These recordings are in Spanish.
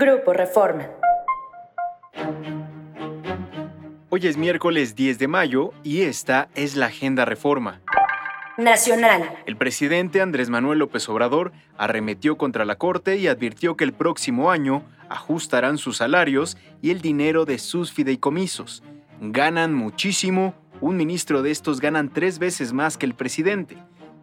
Grupo Reforma. Hoy es miércoles 10 de mayo y esta es la Agenda Reforma. Nacional. El presidente Andrés Manuel López Obrador arremetió contra la Corte y advirtió que el próximo año ajustarán sus salarios y el dinero de sus fideicomisos. Ganan muchísimo, un ministro de estos ganan tres veces más que el presidente.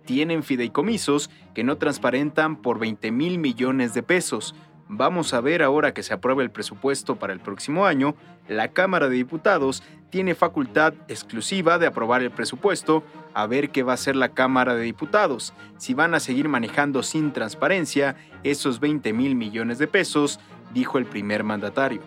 Tienen fideicomisos que no transparentan por 20 mil millones de pesos. Vamos a ver ahora que se apruebe el presupuesto para el próximo año, la Cámara de Diputados tiene facultad exclusiva de aprobar el presupuesto, a ver qué va a hacer la Cámara de Diputados, si van a seguir manejando sin transparencia esos 20 mil millones de pesos, dijo el primer mandatario.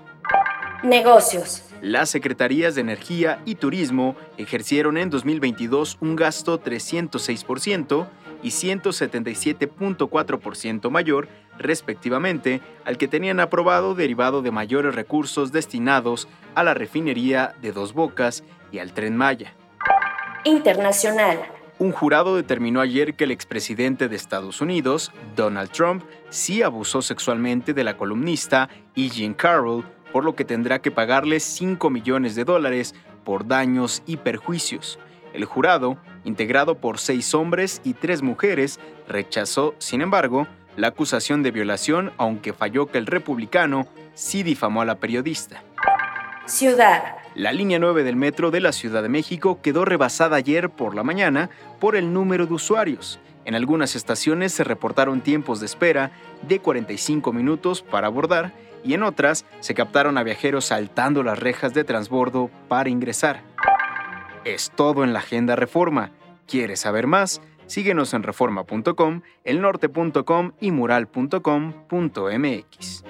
Negocios. Las Secretarías de Energía y Turismo ejercieron en 2022 un gasto 306% y 177.4% mayor, respectivamente, al que tenían aprobado derivado de mayores recursos destinados a la refinería de Dos Bocas y al tren Maya. Internacional. Un jurado determinó ayer que el expresidente de Estados Unidos, Donald Trump, sí abusó sexualmente de la columnista E. Jean Carroll, por lo que tendrá que pagarle 5 millones de dólares por daños y perjuicios. El jurado, integrado por seis hombres y tres mujeres, rechazó, sin embargo, la acusación de violación, aunque falló que el republicano sí difamó a la periodista. Ciudad. La línea 9 del metro de la Ciudad de México quedó rebasada ayer por la mañana por el número de usuarios. En algunas estaciones se reportaron tiempos de espera de 45 minutos para abordar y en otras se captaron a viajeros saltando las rejas de transbordo para ingresar. Es todo en la Agenda Reforma. ¿Quieres saber más? Síguenos en reforma.com, elnorte.com y mural.com.mx.